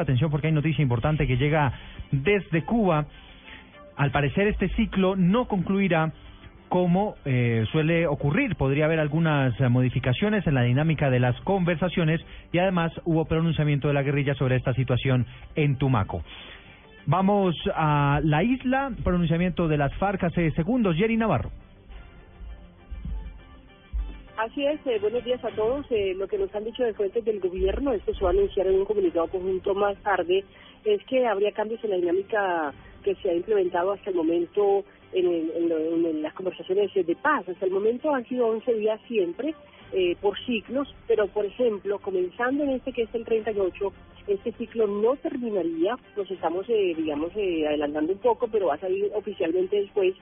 Atención porque hay noticia importante que llega desde Cuba. Al parecer este ciclo no concluirá como eh, suele ocurrir. Podría haber algunas eh, modificaciones en la dinámica de las conversaciones y además hubo pronunciamiento de la guerrilla sobre esta situación en Tumaco. Vamos a la isla, pronunciamiento de las FARC hace segundos. Jerry Navarro. Así es, eh, buenos días a todos. Eh, lo que nos han dicho de fuentes del gobierno, esto se va a anunciar en un comunicado conjunto más tarde, es que habría cambios en la dinámica que se ha implementado hasta el momento en, en, en las conversaciones de paz. Hasta el momento han sido 11 días siempre, eh, por ciclos, pero por ejemplo, comenzando en este que es el 38, este ciclo no terminaría, nos estamos, eh, digamos, eh, adelantando un poco, pero va a salir oficialmente después.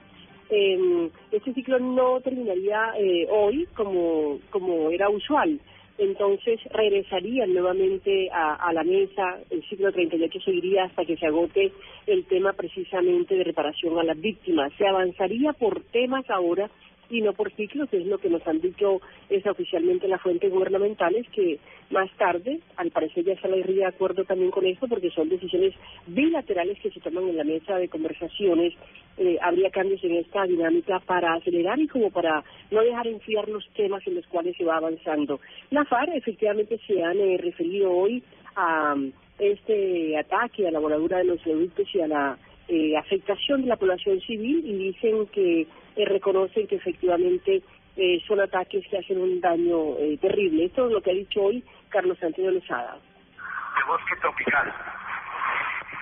Eh, este ciclo no terminaría eh, hoy como, como era usual. Entonces regresarían nuevamente a, a la mesa, el ciclo 38 seguiría hasta que se agote el tema precisamente de reparación a las víctimas. Se avanzaría por temas ahora y no por ciclos, es lo que nos han dicho es oficialmente las fuentes gubernamentales, que más tarde, al parecer ya se de acuerdo también con esto, porque son decisiones bilaterales que se toman en la mesa de conversaciones, eh, habría cambios en esta dinámica para acelerar y como para no dejar enfriar los temas en los cuales se va avanzando. La FARC efectivamente se han eh, referido hoy a este ataque a la voladura de los adultos y a la eh, afectación de la población civil y dicen que eh, reconocen que efectivamente eh, son ataques que hacen un daño eh, terrible. Esto es lo que ha dicho hoy Carlos Antonio Lozada. De bosque tropical.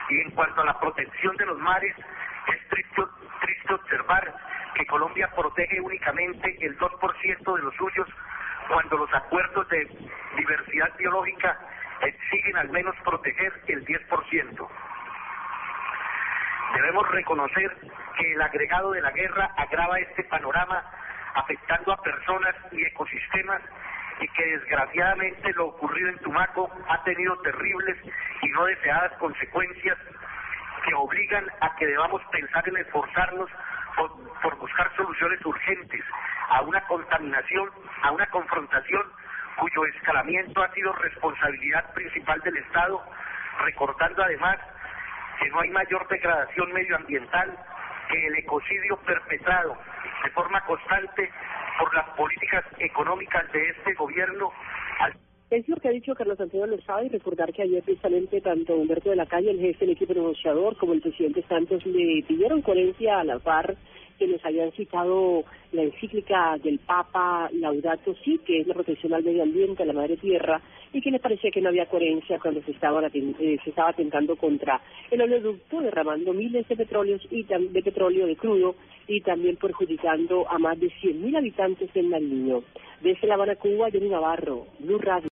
Y en cuanto a la protección de los mares, es triste, triste observar que Colombia protege únicamente el 2% de los suyos cuando los acuerdos de diversidad biológica exigen al menos proteger el 10%. Debemos reconocer que el agregado de la guerra agrava este panorama afectando a personas y ecosistemas y que desgraciadamente lo ocurrido en Tumaco ha tenido terribles y no deseadas consecuencias que obligan a que debamos pensar en esforzarnos por, buscar soluciones urgentes a una contaminación, a una confrontación cuyo escalamiento ha sido responsabilidad principal del Estado, recordando además que no hay mayor degradación medioambiental que el ecocidio perpetrado de forma constante por las políticas económicas de este gobierno. Es lo que ha dicho Carlos Antonio Lozada y recordar que ayer precisamente tanto Humberto de la Calle, el jefe del equipo negociador, como el presidente Santos le pidieron coherencia a la FARC que les habían citado la encíclica del Papa Laudato Si, que es la protección al medio ambiente, a la madre tierra, y que les parecía que no había coherencia cuando se estaba, eh, se estaba atentando contra el oleoducto, derramando miles de petróleos y de petróleo de crudo y también perjudicando a más de 100.000 habitantes del Nariño. Desde La Habana, Cuba, Jenny Navarro, Blue Radio.